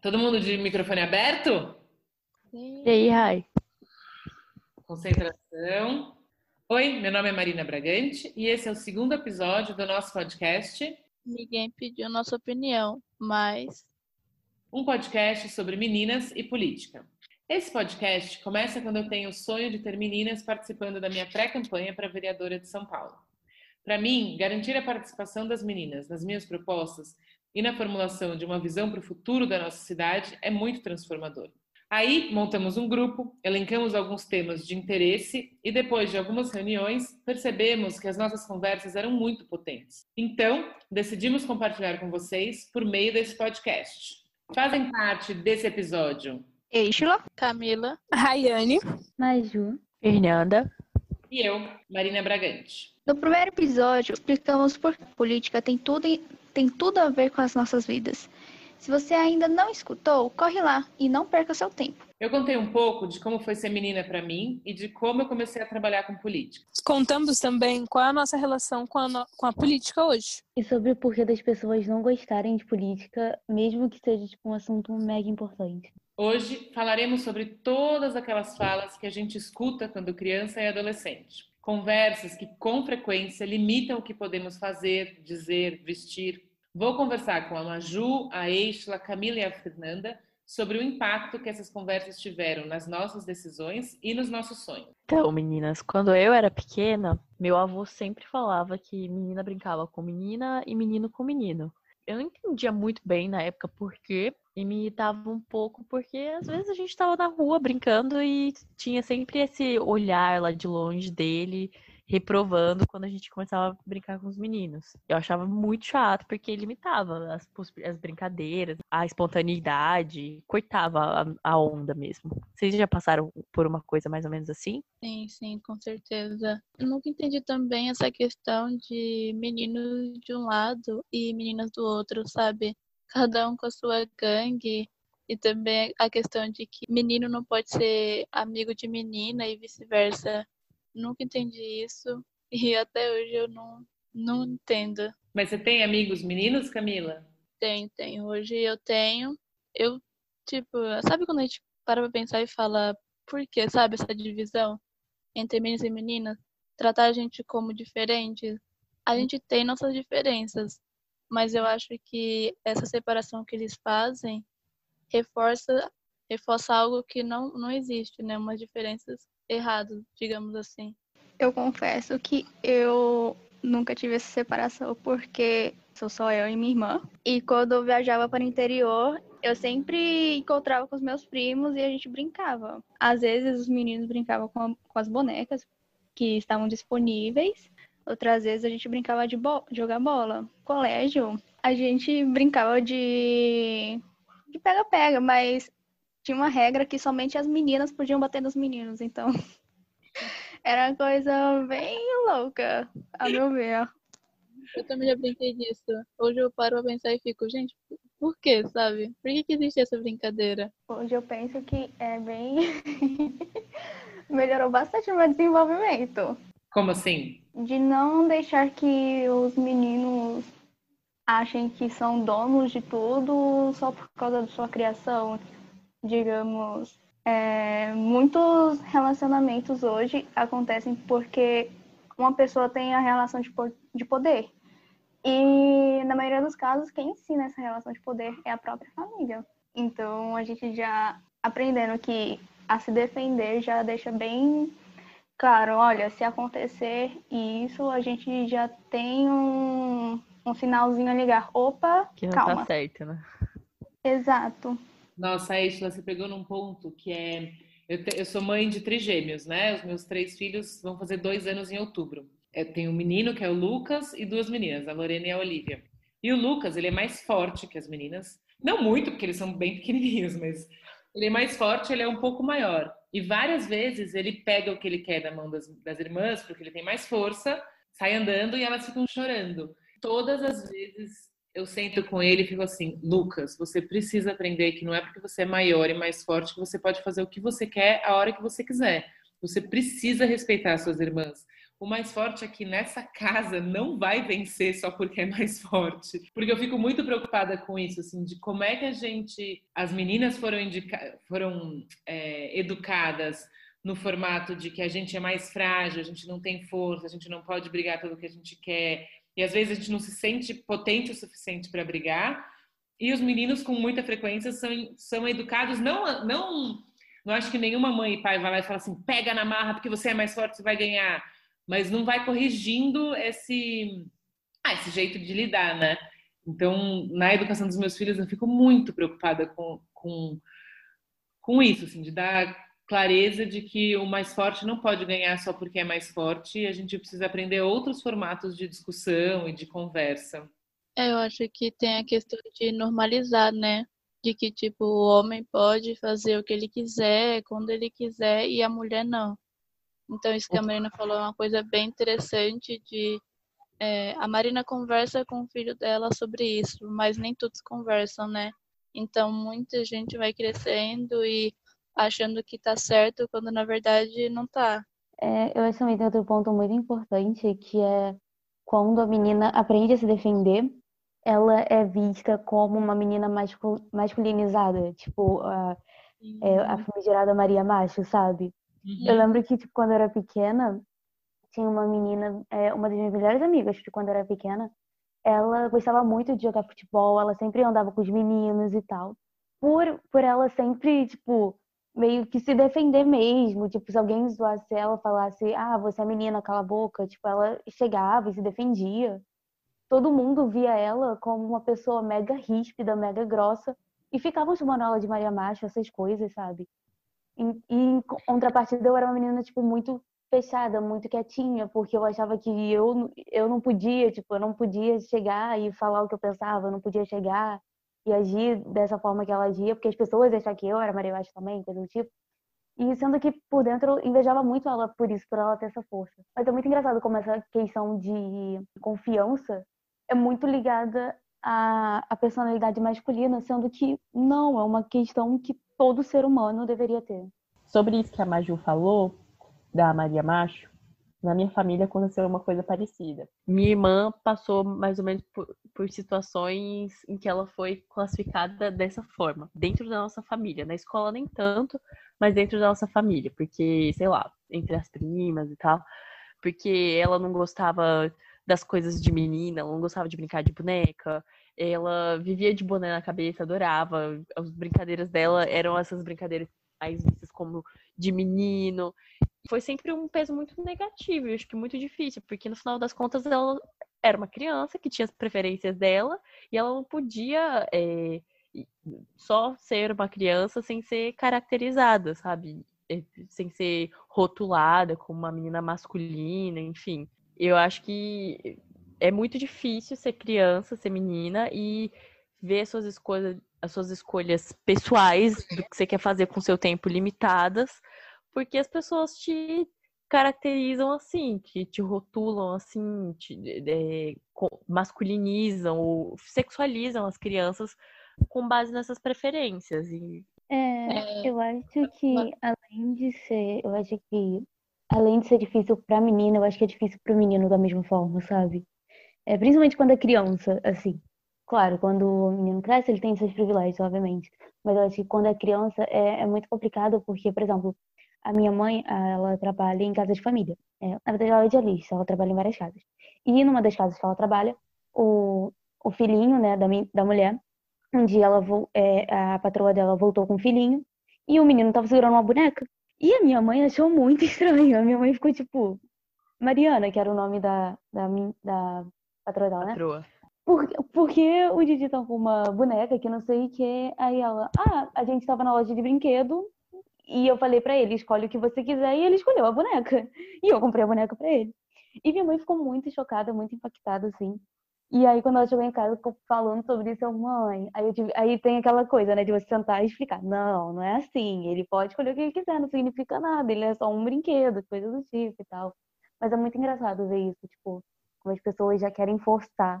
Todo mundo de microfone aberto? Sim. E aí, Rai? Concentração. Oi, meu nome é Marina Bragante e esse é o segundo episódio do nosso podcast. Ninguém pediu nossa opinião, mas. Um podcast sobre meninas e política. Esse podcast começa quando eu tenho o sonho de ter meninas participando da minha pré-campanha para vereadora de São Paulo. Para mim, garantir a participação das meninas nas minhas propostas e na formulação de uma visão para o futuro da nossa cidade é muito transformador. Aí, montamos um grupo, elencamos alguns temas de interesse e, depois de algumas reuniões, percebemos que as nossas conversas eram muito potentes. Então, decidimos compartilhar com vocês por meio desse podcast. Fazem parte desse episódio Eixla, Camila, Rayane, Maju, Fernanda e eu, Marina Bragante. No primeiro episódio, explicamos por que política tem tudo, tem tudo a ver com as nossas vidas. Se você ainda não escutou, corre lá e não perca seu tempo. Eu contei um pouco de como foi ser menina para mim e de como eu comecei a trabalhar com política. Contamos também qual é a nossa relação com a, no... com a política hoje. E sobre o porquê das pessoas não gostarem de política, mesmo que seja tipo, um assunto mega importante. Hoje falaremos sobre todas aquelas falas que a gente escuta quando criança e adolescente. Conversas que com frequência limitam o que podemos fazer, dizer, vestir. Vou conversar com a Maju, a Eixla, a Camila e a Fernanda sobre o impacto que essas conversas tiveram nas nossas decisões e nos nossos sonhos. Então, meninas, quando eu era pequena, meu avô sempre falava que menina brincava com menina e menino com menino. Eu não entendia muito bem na época por quê, e me irritava um pouco porque às vezes a gente estava na rua brincando e tinha sempre esse olhar lá de longe dele reprovando quando a gente começava a brincar com os meninos. Eu achava muito chato porque limitava as, as brincadeiras, a espontaneidade, cortava a, a, onda mesmo. Vocês já passaram por uma coisa mais ou menos assim? Sim, sim, com certeza. Eu nunca entendi também essa questão de meninos de um lado e meninas do outro, sabe? Cada um com a sua gangue. E também a questão de que menino não pode ser amigo de menina e vice-versa. Nunca entendi isso e até hoje eu não, não entendo. Mas você tem amigos meninos, Camila? Tenho, tenho. Hoje eu tenho. Eu, tipo, sabe quando a gente para pra pensar e fala por que, sabe, essa divisão entre meninos e meninas? Tratar a gente como diferentes. A gente tem nossas diferenças, mas eu acho que essa separação que eles fazem reforça reforça algo que não, não existe, né? Umas diferenças errado, digamos assim. Eu confesso que eu nunca tive essa separação porque sou só eu e minha irmã. E quando eu viajava para o interior, eu sempre encontrava com os meus primos e a gente brincava. Às vezes os meninos brincavam com, a, com as bonecas que estavam disponíveis. Outras vezes a gente brincava de bo jogar bola. Colégio, a gente brincava de de pega-pega, mas tinha uma regra que somente as meninas podiam bater nos meninos, então era uma coisa bem louca, a meu ver. Eu também já brinquei disso. Hoje eu paro pra pensar e fico, gente, por que, sabe? Por que, que existe essa brincadeira? Hoje eu penso que é bem. melhorou bastante o meu desenvolvimento. Como assim? De não deixar que os meninos achem que são donos de tudo só por causa da sua criação digamos, é, muitos relacionamentos hoje acontecem porque uma pessoa tem a relação de, de poder. E, na maioria dos casos, quem ensina essa relação de poder é a própria família. Então, a gente já aprendendo que a se defender já deixa bem claro: olha, se acontecer isso, a gente já tem um, um sinalzinho a ligar. Opa, que não calma. tá certo, né? Exato. Nossa, Estela, você pegou num ponto que é. Eu, te, eu, sou mãe de trigêmeos, né? Os meus três filhos vão fazer dois anos em outubro. Eu tenho um menino que é o Lucas e duas meninas, a Lorena e a Olivia. E o Lucas, ele é mais forte que as meninas. Não muito, porque eles são bem pequenininhos, mas ele é mais forte, ele é um pouco maior. E várias vezes ele pega o que ele quer da mão das, das irmãs, porque ele tem mais força, sai andando e elas ficam chorando. Todas as vezes eu sento com ele e fico assim, Lucas, você precisa aprender que não é porque você é maior e mais forte que você pode fazer o que você quer a hora que você quiser. Você precisa respeitar suas irmãs. o mais forte aqui nessa casa não vai vencer só porque é mais forte. Porque eu fico muito preocupada com isso, assim, de como é que a gente. As meninas foram, indica, foram é, educadas no formato de que a gente é mais frágil, a gente não tem força, a gente não pode brigar pelo que a gente quer. E às vezes a gente não se sente potente o suficiente para brigar. E os meninos, com muita frequência, são, são educados, não, não, não acho que nenhuma mãe e pai vai lá e fala assim: pega na marra porque você é mais forte, você vai ganhar mas não vai corrigindo esse, ah, esse jeito de lidar, né? Então, na educação dos meus filhos, eu fico muito preocupada com, com, com isso, assim, de dar clareza de que o mais forte não pode ganhar só porque é mais forte a gente precisa aprender outros formatos de discussão e de conversa. É, eu acho que tem a questão de normalizar, né? De que, tipo, o homem pode fazer o que ele quiser, quando ele quiser, e a mulher não. Então, isso que a Marina falou é uma coisa bem interessante de é, a Marina conversa com o filho dela sobre isso, mas nem todos conversam, né? Então, muita gente vai crescendo e achando que tá certo quando na verdade não tá. É, eu acho também tem outro ponto muito importante que é quando a menina aprende a se defender, ela é vista como uma menina masculinizada, tipo a, é, a famigerada Maria Macho, sabe? Uhum. Eu lembro que, tipo, quando eu era pequena, tinha uma menina, é, uma das minhas melhores amigas, de quando eu era pequena, ela gostava muito de jogar futebol, ela sempre andava com os meninos e tal. Por, por ela sempre, tipo, meio que se defender mesmo. Tipo, se alguém zoasse ela, falasse, ah, você é menina, cala a boca. Tipo, ela chegava e se defendia. Todo mundo via ela como uma pessoa mega ríspida, mega grossa. E ficavam chamando ela de Maria Macho, essas coisas, sabe? E, em contrapartida, eu era uma menina, tipo, muito fechada, muito quietinha, porque eu achava que eu, eu não podia, tipo, eu não podia chegar e falar o que eu pensava, eu não podia chegar e agir dessa forma que ela agia, porque as pessoas achavam que eu era Maria Vaz também, coisa do tipo. E sendo que por dentro eu invejava muito ela por isso, por ela ter essa força. Mas é muito engraçado como essa questão de confiança é muito ligada à, à personalidade masculina, sendo que não, é uma questão que todo ser humano deveria ter. Sobre isso que a Maju falou, da Maria Macho, na minha família aconteceu uma coisa parecida. Minha irmã passou mais ou menos por, por, situações em que ela foi classificada dessa forma, dentro da nossa família. Na escola nem tanto, mas dentro da nossa família, porque, sei lá, entre as primas e tal, porque ela não gostava das coisas de menina, ela não gostava de brincar de boneca, ela vivia de boné na cabeça, adorava. As brincadeiras dela eram essas brincadeiras mais vistas como de menino. Foi sempre um peso muito negativo, eu acho que muito difícil, porque no final das contas ela era uma criança que tinha as preferências dela e ela não podia é, só ser uma criança sem ser caracterizada, sabe? É, sem ser rotulada como uma menina masculina, enfim. Eu acho que é muito difícil ser criança, ser menina e ver as suas escolhas, as suas escolhas pessoais do que você quer fazer com seu tempo limitadas, porque as pessoas te caracterizam assim, te, te rotulam assim, te, é, masculinizam ou sexualizam as crianças com base nessas preferências. E... É, eu acho que além de ser, eu acho que além de ser difícil para a menina, eu acho que é difícil para o menino da mesma forma, sabe? É, principalmente quando é criança, assim. Claro, quando o menino cresce, ele tem seus privilégios, obviamente. Mas eu acho que quando é criança é, é muito complicado, porque, por exemplo, a minha mãe, ela trabalha em casa de família. É, na verdade, ela é dialista, ela trabalha em várias casas. E numa das casas que ela trabalha, o, o filhinho, né, da, da mulher, um dia ela, é, a patroa dela voltou com o filhinho e o menino tava segurando uma boneca. E a minha mãe achou muito estranho. A minha mãe ficou tipo, Mariana, que era o nome da, da, da patroa dela, né? Patroa. Por, porque o Didi tá com uma boneca que não sei o que. Aí ela, ah, a gente tava na loja de brinquedo e eu falei para ele, escolhe o que você quiser, e ele escolheu a boneca. E eu comprei a boneca para ele. E minha mãe ficou muito chocada, muito impactada, assim. E aí, quando ela chegou em casa, ficou falando sobre isso, eu, mãe. Aí, tive... aí tem aquela coisa, né, de você sentar e explicar. Não, não é assim. Ele pode escolher o que ele quiser, não significa nada. Ele é só um brinquedo, coisa do tipo e tal. Mas é muito engraçado ver isso, tipo, como as pessoas já querem forçar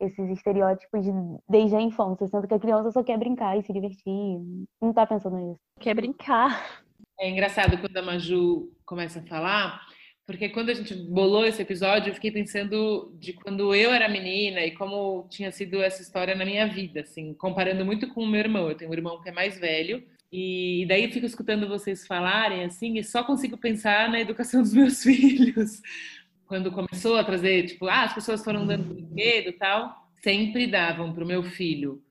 esses estereótipos de, desde a infância, sendo que a criança só quer brincar e se divertir, não tá pensando nisso. Quer brincar. É engraçado quando a Maju começa a falar, Porque quando a gente bolou esse episódio, eu fiquei pensando de quando eu era menina e como tinha sido essa história na minha vida, assim, comparando muito com o meu irmão. Eu tenho um irmão que é mais velho e daí fico escutando vocês falarem assim e só consigo pensar na educação dos meus filhos. Quando começou a trazer, tipo, ah, as pessoas foram dando brinquedo e tal, sempre davam para o meu filho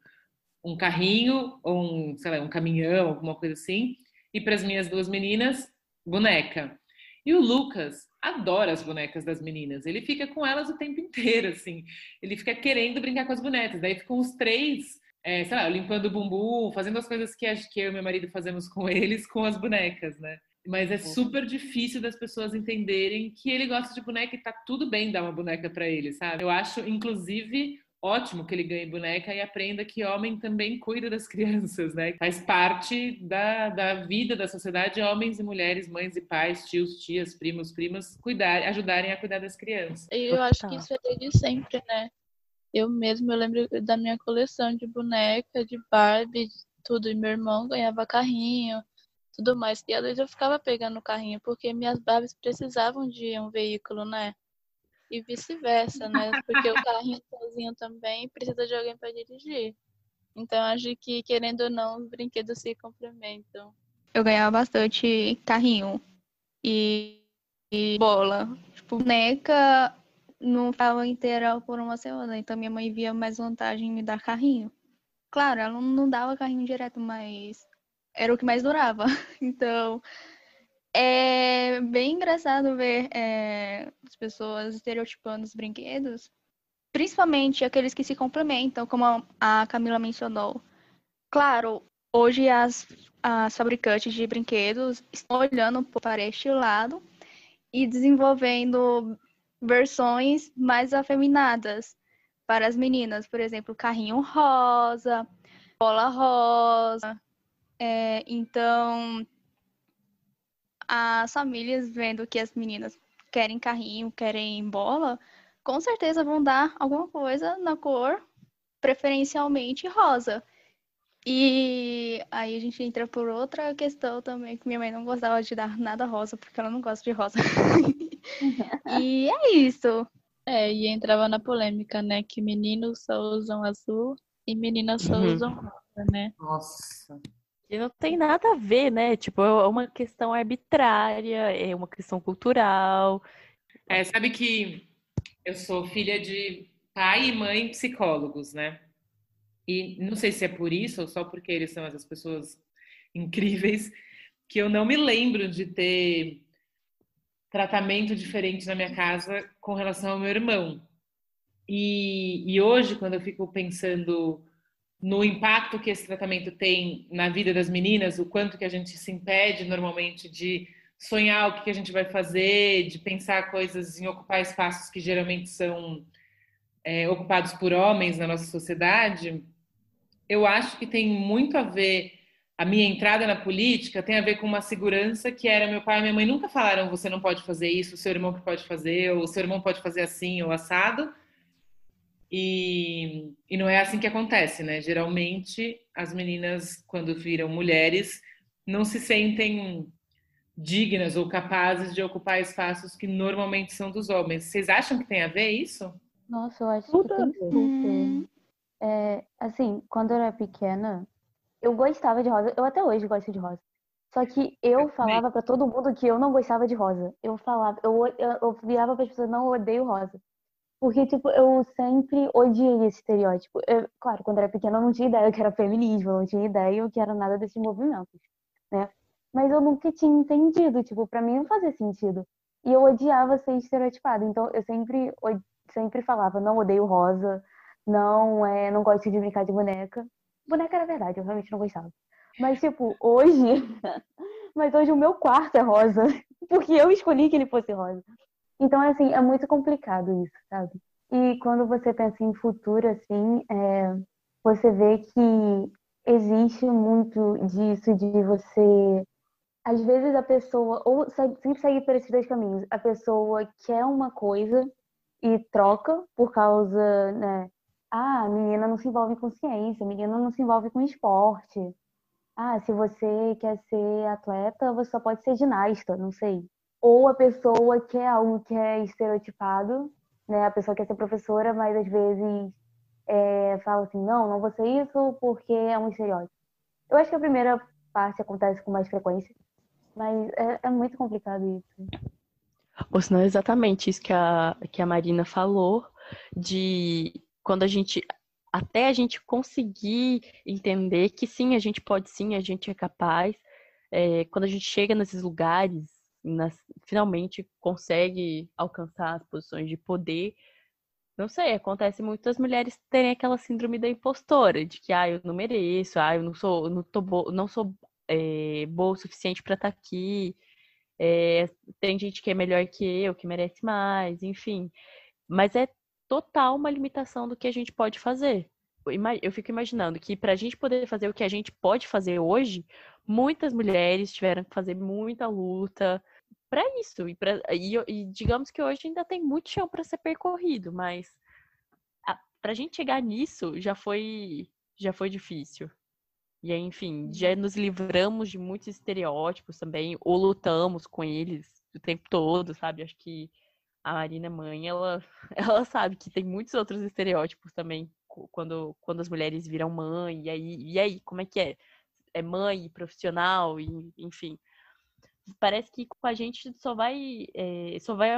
um carrinho ou um, sei lá, um caminhão, alguma coisa assim, e para as minhas duas meninas, boneca. E o Lucas adora as bonecas das meninas. Ele fica com elas o tempo inteiro, assim. Ele fica querendo brincar com as bonecas. Daí ficam os três, é, sei lá, limpando o bumbum, fazendo as coisas que, que eu e meu marido fazemos com eles, com as bonecas, né? Mas é super difícil das pessoas entenderem que ele gosta de boneca e tá tudo bem dar uma boneca para ele, sabe? Eu acho, inclusive, ótimo que ele ganhe boneca e aprenda que homem também cuida das crianças, né? Faz parte da, da vida da sociedade, homens e mulheres, mães e pais, tios, tias, primos, primas, cuidar, ajudarem a cuidar das crianças. E eu acho que isso é desde sempre, né? Eu mesmo, eu lembro da minha coleção de boneca, de Barbie, tudo, e meu irmão ganhava carrinho, tudo mais. E às vezes eu ficava pegando o carrinho, porque minhas Barbies precisavam de um veículo, né? e vice-versa, né? Porque o carrinho sozinho também precisa de alguém para dirigir. Então, acho que, querendo ou não, os brinquedos se complementam. Eu ganhava bastante carrinho e, e bola. Tipo, boneca não ficava inteira por uma semana, então minha mãe via mais vantagem em me dar carrinho. Claro, ela não dava carrinho direto, mas era o que mais durava. Então, é bem engraçado ver é, as pessoas estereotipando os brinquedos, principalmente aqueles que se complementam, como a Camila mencionou. Claro, hoje as, as fabricantes de brinquedos estão olhando para este lado e desenvolvendo versões mais afeminadas para as meninas, por exemplo, carrinho rosa, bola rosa. É, então, as famílias vendo que as meninas querem carrinho, querem bola, com certeza vão dar alguma coisa na cor preferencialmente rosa. E aí a gente entra por outra questão também, que minha mãe não gostava de dar nada rosa, porque ela não gosta de rosa. e é isso. É, e entrava na polêmica, né? Que meninos só usam azul e meninas só uhum. usam rosa, né? Nossa. E não tem nada a ver, né? Tipo, é uma questão arbitrária, é uma questão cultural. É, sabe que eu sou filha de pai e mãe psicólogos, né? E não sei se é por isso ou só porque eles são essas pessoas incríveis que eu não me lembro de ter tratamento diferente na minha casa com relação ao meu irmão. E, e hoje, quando eu fico pensando no impacto que esse tratamento tem na vida das meninas, o quanto que a gente se impede normalmente de sonhar o que a gente vai fazer, de pensar coisas em ocupar espaços que geralmente são é, ocupados por homens na nossa sociedade, eu acho que tem muito a ver a minha entrada na política tem a ver com uma segurança que era meu pai e minha mãe nunca falaram você não pode fazer isso, o seu irmão que pode fazer, ou o seu irmão pode fazer assim ou assado e, e não é assim que acontece, né? Geralmente, as meninas, quando viram mulheres, não se sentem dignas ou capazes de ocupar espaços que normalmente são dos homens. Vocês acham que tem a ver isso? Nossa, eu acho que tem super. É, assim, quando eu era pequena, eu gostava de rosa. Eu até hoje gosto de rosa. Só que eu falava para todo mundo que eu não gostava de rosa. Eu falava, eu, eu, eu virava para as pessoas, não, eu odeio rosa. Porque, tipo, eu sempre odiei esse estereótipo. Eu, claro, quando era pequena eu não tinha ideia que era feminismo, eu não tinha ideia que era nada desses movimentos, né? Mas eu nunca tinha entendido, tipo, para mim não fazia sentido. E eu odiava ser estereotipada, então eu sempre, sempre falava, não odeio rosa, não, é, não gosto de brincar de boneca. Boneca era verdade, eu realmente não gostava. Mas, tipo, hoje. mas hoje o meu quarto é rosa. Porque eu escolhi que ele fosse rosa. Então, assim, é muito complicado isso, sabe? E quando você pensa em futuro, assim, é, você vê que existe muito disso de você. Às vezes a pessoa, ou sempre segue por esses dois caminhos, a pessoa quer uma coisa e troca por causa, né? Ah, a menina não se envolve com ciência, a menina não se envolve com esporte. Ah, se você quer ser atleta, você só pode ser ginasta, não sei. Ou a pessoa quer algo que é estereotipado, né? A pessoa quer ser professora, mas às vezes é, fala assim, não, não vou ser isso porque é um estereótipo. Eu acho que a primeira parte acontece com mais frequência, mas é, é muito complicado isso. Ou senão é exatamente isso que a, que a Marina falou, de quando a gente até a gente conseguir entender que sim, a gente pode sim, a gente é capaz. É, quando a gente chega nesses lugares, nas, finalmente consegue alcançar as posições de poder, não sei, acontece muito as mulheres terem aquela síndrome da impostora, de que ah, eu não mereço, ah, eu não sou, não, tô bo não sou é, boa o suficiente para estar tá aqui. É, tem gente que é melhor que eu, que merece mais, enfim. Mas é total uma limitação do que a gente pode fazer. Eu fico imaginando que para a gente poder fazer o que a gente pode fazer hoje, muitas mulheres tiveram que fazer muita luta para isso. E, pra, e, e, digamos que hoje ainda tem muito chão para ser percorrido, mas para a gente chegar nisso já foi já foi difícil. E aí, enfim, já nos livramos de muitos estereótipos também, ou lutamos com eles o tempo todo, sabe? Acho que a Marina mãe, ela, ela sabe que tem muitos outros estereótipos também quando, quando as mulheres viram mãe, e aí, e aí, como é que é? É mãe, profissional, e, enfim. Parece que com a gente só vai, é, só vai,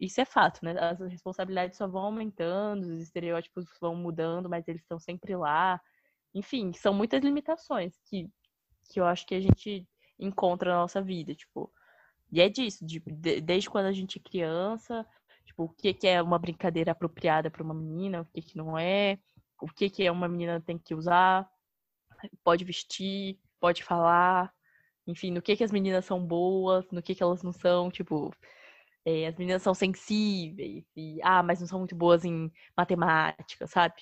isso é fato, né? As responsabilidades só vão aumentando, os estereótipos vão mudando, mas eles estão sempre lá. Enfim, são muitas limitações que, que eu acho que a gente encontra na nossa vida, tipo, e é disso, de, de, desde quando a gente é criança, tipo, o que, que é uma brincadeira apropriada para uma menina, o que, que não é, o que, que é uma menina tem que usar, pode vestir, pode falar, enfim, no que, que as meninas são boas, no que, que elas não são, tipo, é, as meninas são sensíveis, e, ah, mas não são muito boas em matemática, sabe?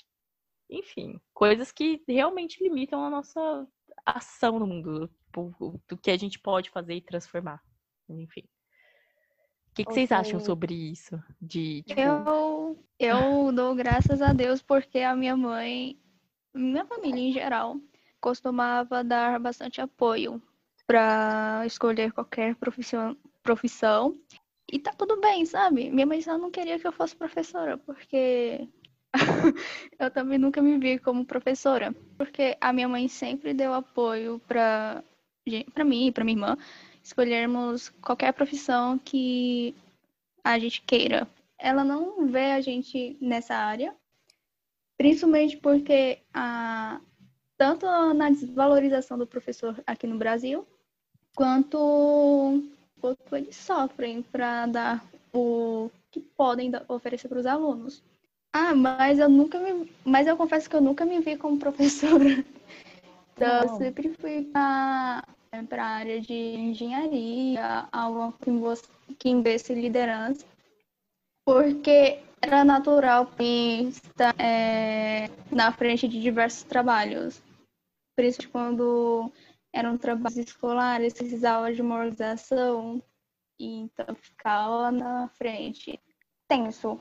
Enfim, coisas que realmente limitam a nossa ação no mundo, tipo, do que a gente pode fazer e transformar enfim. O que, que vocês acham sobre isso? De, tipo... eu, eu dou graças a Deus porque a minha mãe, minha família em geral, costumava dar bastante apoio para escolher qualquer profissão, profissão. E tá tudo bem, sabe? Minha mãe só não queria que eu fosse professora, porque eu também nunca me vi como professora. Porque a minha mãe sempre deu apoio para para mim e para minha irmã escolhermos qualquer profissão que a gente queira. Ela não vê a gente nessa área, principalmente porque a, tanto na desvalorização do professor aqui no Brasil, quanto, quanto eles sofrem para dar o que podem oferecer para os alunos. Ah, mas eu nunca me, mas eu confesso que eu nunca me vi como professora. Então, eu sempre fui para para a área de engenharia, algo que, em liderança, porque era natural estar é, na frente de diversos trabalhos, principalmente quando eram trabalhos escolares, precisava de uma organização, então ficava na frente. Tenso,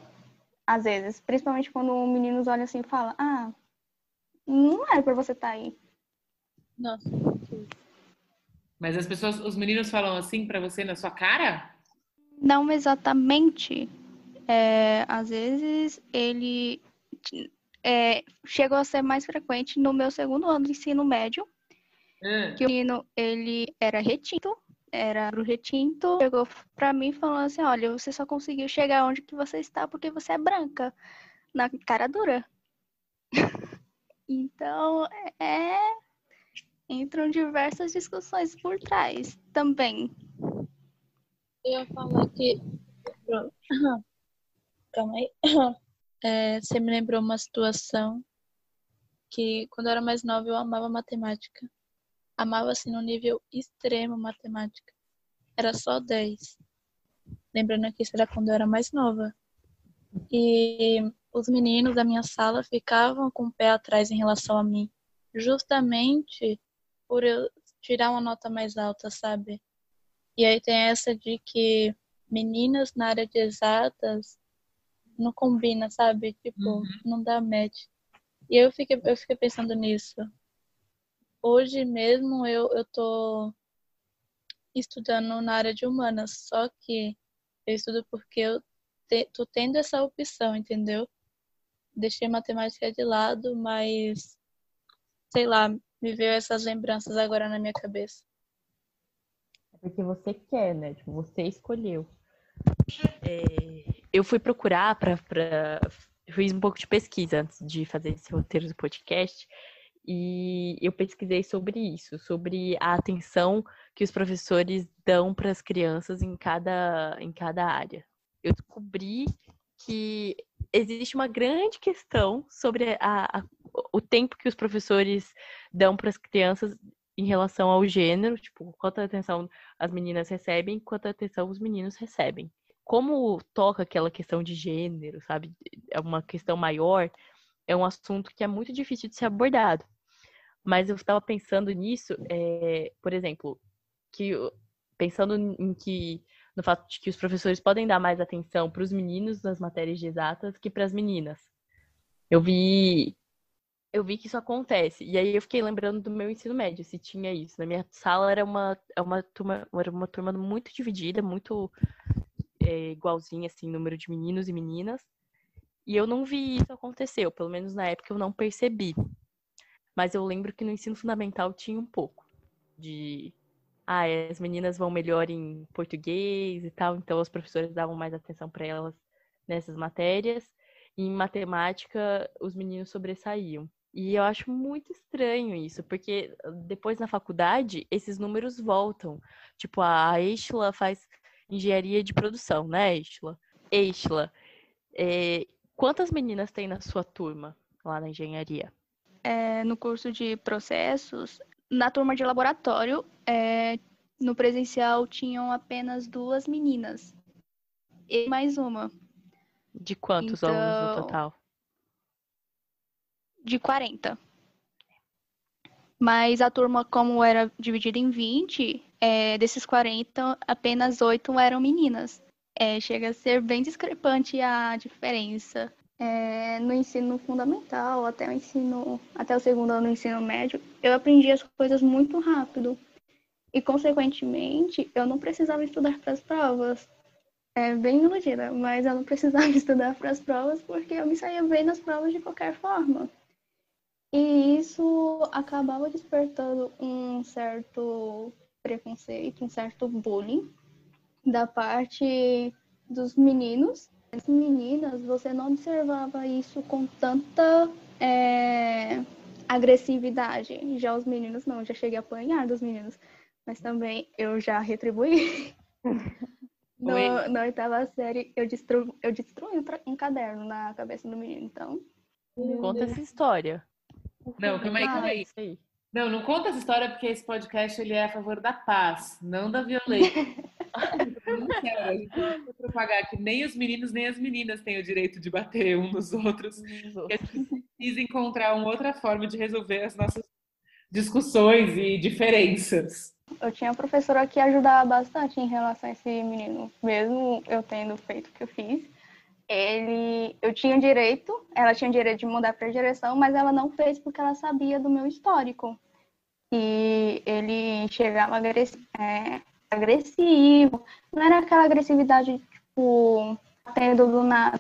às vezes, principalmente quando meninos olham assim e falam, ah, não era para você estar tá aí. Nossa, mas as pessoas, os meninos falam assim para você na sua cara? Não exatamente. É, às vezes ele é, chegou a ser mais frequente no meu segundo ano de ensino médio. Hum. Que o menino, ele era retinto, era o retinto, chegou para mim falando assim, olha, você só conseguiu chegar onde que você está porque você é branca, na cara dura. então, é entram diversas discussões por trás também. Eu ia falar que. Calma aí. É, você me lembrou uma situação que, quando eu era mais nova, eu amava matemática. Amava, assim, no nível extremo matemática. Era só 10. Lembrando que isso era quando eu era mais nova. E os meninos da minha sala ficavam com o pé atrás em relação a mim. Justamente por eu tirar uma nota mais alta, sabe? E aí tem essa de que meninas na área de exatas não combina, sabe? Tipo, uhum. não dá match. E eu fiquei, eu fiquei pensando nisso. Hoje mesmo eu, eu tô estudando na área de humanas, só que eu estudo porque eu te, tô tendo essa opção, entendeu? Deixei matemática de lado, mas sei lá, me veio essas lembranças agora na minha cabeça. É porque você quer, né? Tipo, você escolheu. É, eu fui procurar para. Pra... Fiz um pouco de pesquisa antes de fazer esse roteiro do podcast. E eu pesquisei sobre isso, sobre a atenção que os professores dão para as crianças em cada, em cada área. Eu descobri que existe uma grande questão sobre a, a, o tempo que os professores dão para as crianças em relação ao gênero, tipo, quanta atenção as meninas recebem, quanta atenção os meninos recebem. Como toca aquela questão de gênero, sabe? É uma questão maior, é um assunto que é muito difícil de ser abordado. Mas eu estava pensando nisso, é, por exemplo, que pensando em que no fato de que os professores podem dar mais atenção para os meninos nas matérias de exatas que para as meninas. Eu vi eu vi que isso acontece. E aí eu fiquei lembrando do meu ensino médio, se tinha isso. Na minha sala era uma, é uma turma, era uma turma muito dividida, muito é, igualzinha, assim, número de meninos e meninas. E eu não vi isso acontecer, pelo menos na época eu não percebi. Mas eu lembro que no ensino fundamental tinha um pouco de. Ah, as meninas vão melhor em português e tal, então os professores davam mais atenção para elas nessas matérias. E em matemática, os meninos sobressaíam. E eu acho muito estranho isso, porque depois na faculdade, esses números voltam. Tipo, a Estela faz engenharia de produção, né, Estela? Estela, é, quantas meninas tem na sua turma lá na engenharia? É, no curso de processos, na turma de laboratório, é, no presencial tinham apenas duas meninas e mais uma. De quantos então, alunos no total? de 40. Mas a turma, como era dividida em 20, é, desses 40, apenas 8 eram meninas. É, chega a ser bem discrepante a diferença. É, no ensino fundamental, até o ensino, até o segundo ano do ensino médio, eu aprendi as coisas muito rápido. E, consequentemente, eu não precisava estudar para as provas. É bem iludida, mas eu não precisava estudar para as provas porque eu me saía bem nas provas de qualquer forma. E isso acabava despertando um certo preconceito, um certo bullying da parte dos meninos. As meninas, você não observava isso com tanta é, agressividade. Já os meninos não, já cheguei a apanhar dos meninos. Mas também eu já retribuí. no, na oitava série, eu destruí, eu destruí um caderno na cabeça do menino, então. Conta essa história. Não, calma aí, calma aí. Não, não conta essa história porque esse podcast ele é a favor da paz, não da violência. a gente não propagar que nem os meninos nem as meninas têm o direito de bater um nos outros. Que a gente precisa encontrar uma outra forma de resolver as nossas discussões e diferenças. Eu tinha uma professora que ajudava bastante em relação a esse menino, mesmo eu tendo feito o que eu fiz ele, eu tinha direito, ela tinha direito de mudar para a direção, mas ela não fez porque ela sabia do meu histórico. E ele chegava é, agressivo, não era aquela agressividade, tipo, tendo do nada.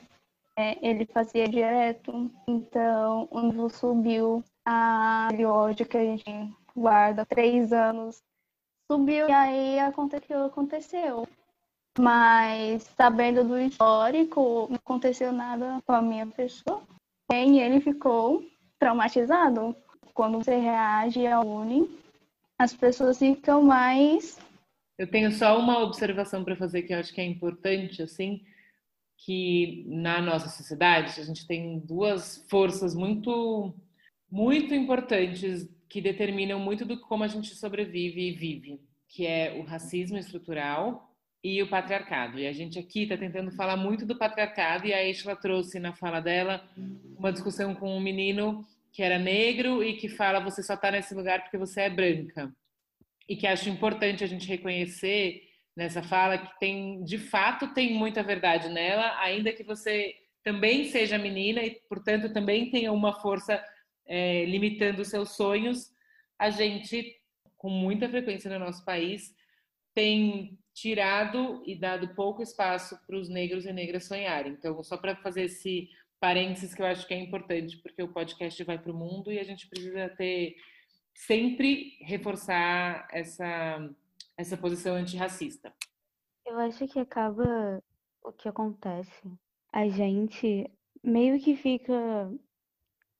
É, ele fazia direto, então o nível subiu, a ódio que a gente guarda três anos subiu, e aí aconteceu, aconteceu. Mas sabendo do histórico, não aconteceu nada com a minha pessoa. E ele ficou traumatizado. Quando você reage ao bullying, as pessoas ficam mais. Eu tenho só uma observação para fazer que eu acho que é importante, assim, que na nossa sociedade a gente tem duas forças muito, muito importantes que determinam muito do como a gente sobrevive e vive, que é o racismo estrutural e o patriarcado. E a gente aqui está tentando falar muito do patriarcado, e a Estela trouxe na fala dela uma discussão com um menino que era negro e que fala você só está nesse lugar porque você é branca. E que acho importante a gente reconhecer nessa fala que tem, de fato, tem muita verdade nela, ainda que você também seja menina e, portanto, também tenha uma força é, limitando os seus sonhos, a gente, com muita frequência no nosso país, tem tirado e dado pouco espaço para os negros e negras sonharem. Então, só para fazer esse parênteses que eu acho que é importante, porque o podcast vai para o mundo e a gente precisa ter sempre reforçar essa essa posição antirracista. Eu acho que acaba o que acontece. A gente meio que fica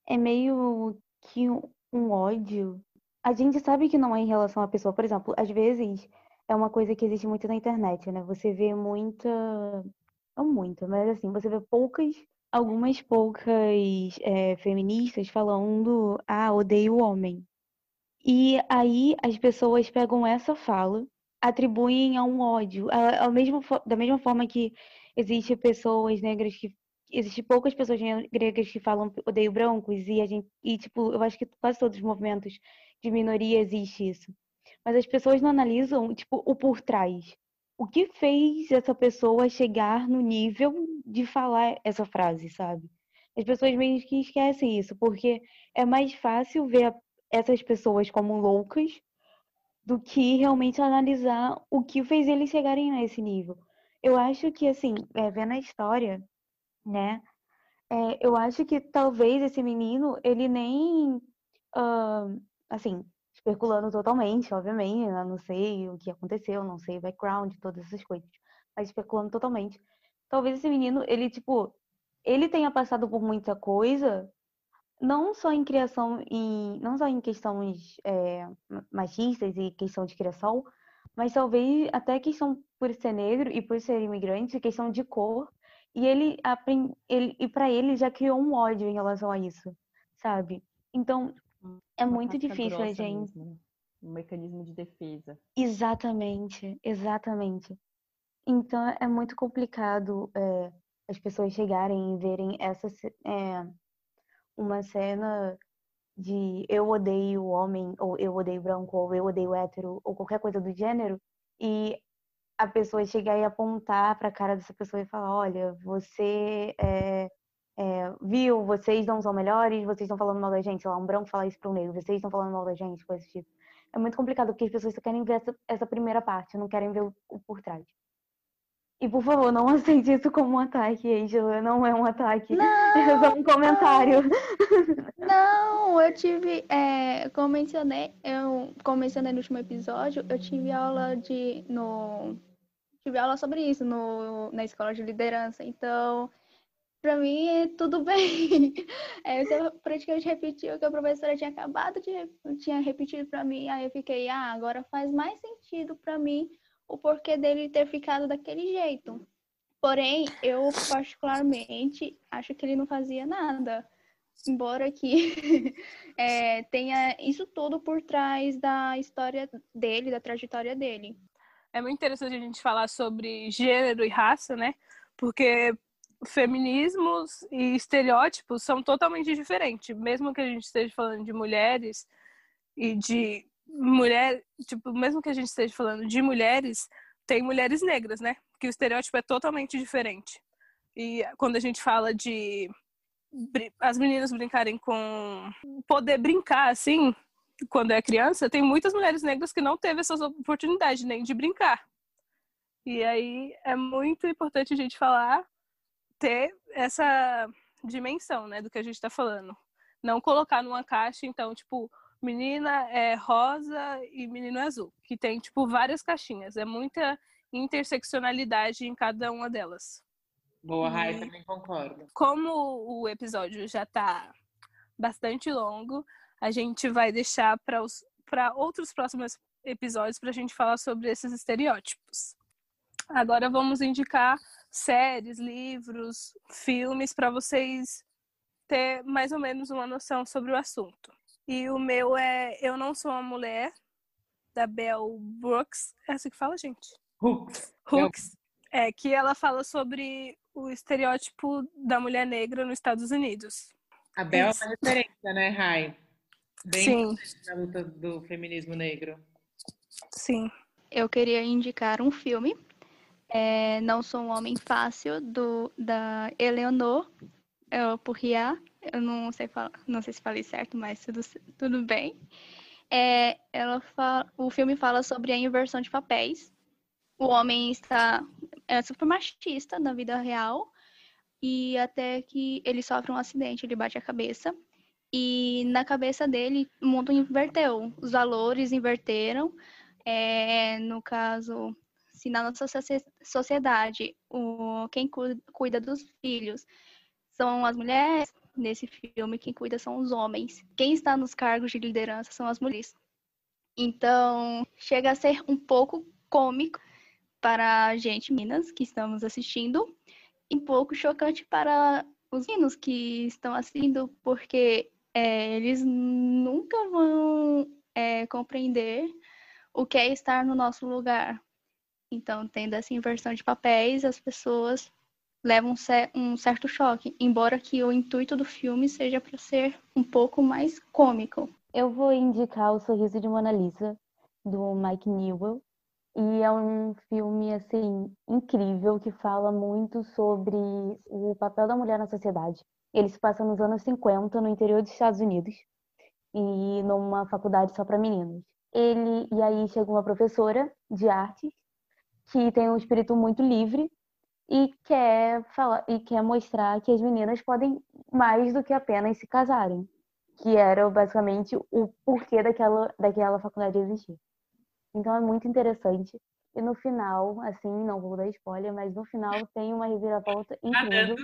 é meio que um ódio. A gente sabe que não é em relação à pessoa, por exemplo, às vezes é uma coisa que existe muito na internet, né? Você vê muita não muita, mas assim, você vê poucas algumas poucas é, feministas falando, ah, odeio o homem. E aí as pessoas pegam essa fala, atribuem a um ódio, a, a mesmo, da mesma forma que existe pessoas negras que existe poucas pessoas negras que falam odeio brancos e a gente e tipo eu acho que quase todos os movimentos de minoria existe isso mas as pessoas não analisam tipo o por trás o que fez essa pessoa chegar no nível de falar essa frase, sabe? As pessoas meio que esquecem isso, porque é mais fácil ver essas pessoas como loucas do que realmente analisar o que fez eles chegarem nesse nível. Eu acho que, assim, é, vendo a história, né? É, eu acho que talvez esse menino, ele nem. Uh, assim, especulando totalmente, obviamente, eu não sei o que aconteceu, não sei o background, todas essas coisas, mas especulando totalmente. Talvez esse menino, ele, tipo, ele tenha passado por muita coisa, não só em criação, em, não só em questões é, machistas e questão de criação, mas talvez até questão por ser negro e por ser imigrante, questão de cor, e ele, ele e para ele já criou um ódio em relação a isso, sabe? Então, é muito difícil a gente. Mesmo, né? Um mecanismo de defesa. Exatamente, exatamente. Então é muito complicado é, as pessoas chegarem e verem essa é, uma cena de eu odeio homem, ou eu odeio branco, ou eu odeio hétero, ou qualquer coisa do gênero, e a pessoa chegar e apontar para a cara dessa pessoa e falar: olha, você é, é, viu, vocês não são melhores, vocês estão falando mal da gente, sei lá, um branco falar isso para um negro, vocês estão falando mal da gente, coisa desse tipo. É muito complicado, porque as pessoas só querem ver essa, essa primeira parte, não querem ver o, o, por trás. E, por favor, não aceite isso como um ataque, Angela, não é um ataque, não, é só um comentário. Não, eu tive, é, como mencionei, eu, como mencionei no último episódio, eu tive aula de, no, tive aula sobre isso no, na escola de liderança, então Pra mim, tudo bem. É, eu praticamente repetiu o que a professora tinha acabado de tinha repetido para mim. Aí eu fiquei, ah, agora faz mais sentido para mim o porquê dele ter ficado daquele jeito. Porém, eu particularmente acho que ele não fazia nada. Embora que é, tenha isso tudo por trás da história dele, da trajetória dele. É muito interessante a gente falar sobre gênero e raça, né? Porque feminismos e estereótipos são totalmente diferentes. Mesmo que a gente esteja falando de mulheres e de mulher, tipo, mesmo que a gente esteja falando de mulheres, tem mulheres negras, né? Que o estereótipo é totalmente diferente. E quando a gente fala de as meninas brincarem com poder brincar assim, quando é criança, tem muitas mulheres negras que não teve essas oportunidades nem de brincar. E aí é muito importante a gente falar ter essa dimensão, né, do que a gente está falando. Não colocar numa caixa, então, tipo, menina é rosa e menino é azul, que tem, tipo, várias caixinhas. É muita interseccionalidade em cada uma delas. Boa, Rai, também concordo. Como o episódio já está bastante longo, a gente vai deixar para outros próximos episódios para a gente falar sobre esses estereótipos. Agora vamos indicar séries, livros, filmes para vocês ter mais ou menos uma noção sobre o assunto. E o meu é Eu Não Sou uma Mulher, da Bell Brooks. É assim que fala, gente? Hooks. Hooks. É, que ela fala sobre o estereótipo da mulher negra nos Estados Unidos. A Bell Isso. é uma referência, né, Rai? Bem Sim. na luta do feminismo negro. Sim. Eu queria indicar um filme é, Não Sou um Homem Fácil, do, da Eleonor é, Purriat. Eu não sei, falar, não sei se falei certo, mas tudo, tudo bem. É, ela fala, o filme fala sobre a inversão de papéis o homem está é super machista na vida real e até que ele sofre um acidente, ele bate a cabeça e na cabeça dele o mundo inverteu, os valores inverteram. É, no caso, se na nossa sociedade o, quem cuida dos filhos são as mulheres, nesse filme quem cuida são os homens. Quem está nos cargos de liderança são as mulheres. Então, chega a ser um pouco cômico para a gente, Minas, que estamos assistindo, e um pouco chocante para os meninos que estão assistindo, porque é, eles nunca vão é, compreender o que é estar no nosso lugar. Então, tendo essa inversão de papéis, as pessoas levam um certo choque, embora que o intuito do filme seja para ser um pouco mais cômico. Eu vou indicar O Sorriso de Mona Lisa, do Mike Newell. E é um filme, assim, incrível, que fala muito sobre o papel da mulher na sociedade. Ele se passa nos anos 50, no interior dos Estados Unidos, e numa faculdade só para meninos. Ele e aí chega uma professora de artes que tem um espírito muito livre e quer falar e quer mostrar que as meninas podem mais do que apenas se casarem, que era basicamente o porquê daquela daquela faculdade existir. Então é muito interessante. E no final, assim, não vou dar spoiler, mas no final tem uma reviravolta incrível.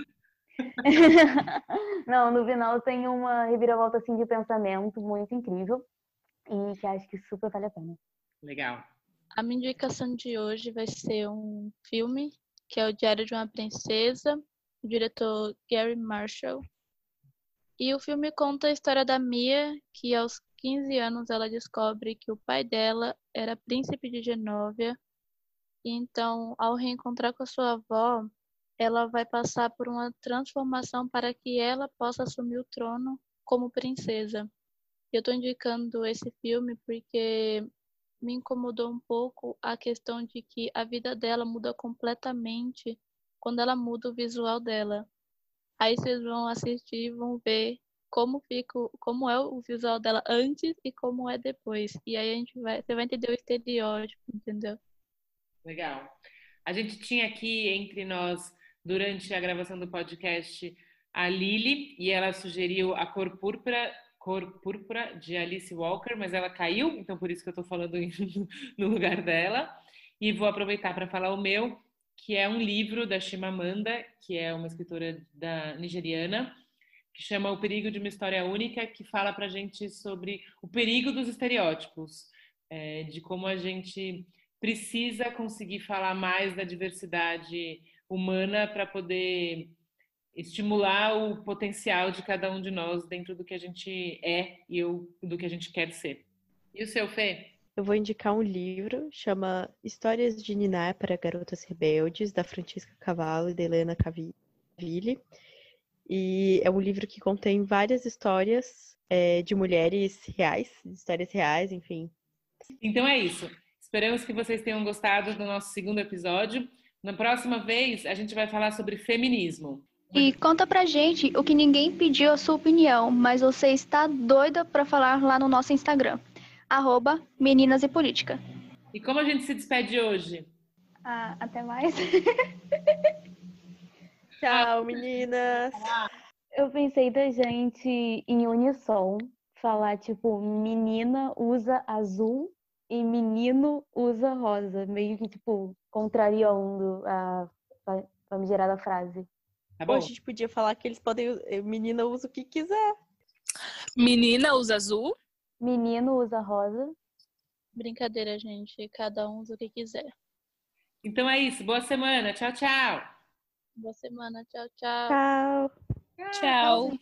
Não, no final tem uma reviravolta assim de pensamento muito incrível e que acho que super vale a pena. Legal. A minha indicação de hoje vai ser um filme que é o Diário de uma Princesa, do diretor Gary Marshall. E o filme conta a história da Mia, que aos 15 anos ela descobre que o pai dela era príncipe de Genóvia. Então, ao reencontrar com a sua avó, ela vai passar por uma transformação para que ela possa assumir o trono como princesa. Eu estou indicando esse filme porque me incomodou um pouco a questão de que a vida dela muda completamente quando ela muda o visual dela. Aí vocês vão assistir e vão ver como fica, como é o visual dela antes e como é depois. E aí a gente vai, você vai entender o estereótipo, entendeu? Legal. A gente tinha aqui entre nós durante a gravação do podcast a Lily e ela sugeriu a cor púrpura, cor púrpura de Alice Walker, mas ela caiu, então por isso que eu estou falando no lugar dela. E vou aproveitar para falar o meu, que é um livro da Chimamanda, que é uma escritora da nigeriana, que chama O Perigo de uma História Única, que fala para a gente sobre o perigo dos estereótipos, é, de como a gente precisa conseguir falar mais da diversidade humana para poder estimular o potencial de cada um de nós dentro do que a gente é e eu, do que a gente quer ser. E o seu, Fê? Eu vou indicar um livro, chama Histórias de Niná para Garotas Rebeldes, da Francisca Cavallo e da Helena Caville. E é um livro que contém várias histórias é, de mulheres reais, histórias reais, enfim. Então é isso. Esperamos que vocês tenham gostado do nosso segundo episódio. Na próxima vez, a gente vai falar sobre feminismo. E conta pra gente o que ninguém pediu a sua opinião, mas você está doida para falar lá no nosso Instagram, arroba Meninas e Política. E como a gente se despede hoje? Ah, até mais. Tchau, meninas. Eu pensei da gente em unissom falar tipo menina usa azul e menino usa rosa, meio que tipo contrariando a famigerada frase. Tá. Ou a gente podia falar que eles podem. Eh, menina usa o que quiser. Menina usa azul. Menino usa rosa. Brincadeira, gente. Cada um usa o que quiser. Então é isso. Boa semana. Tchau, tchau. Boa semana. Tchau, tchau. Tchau. Tchau. tchau.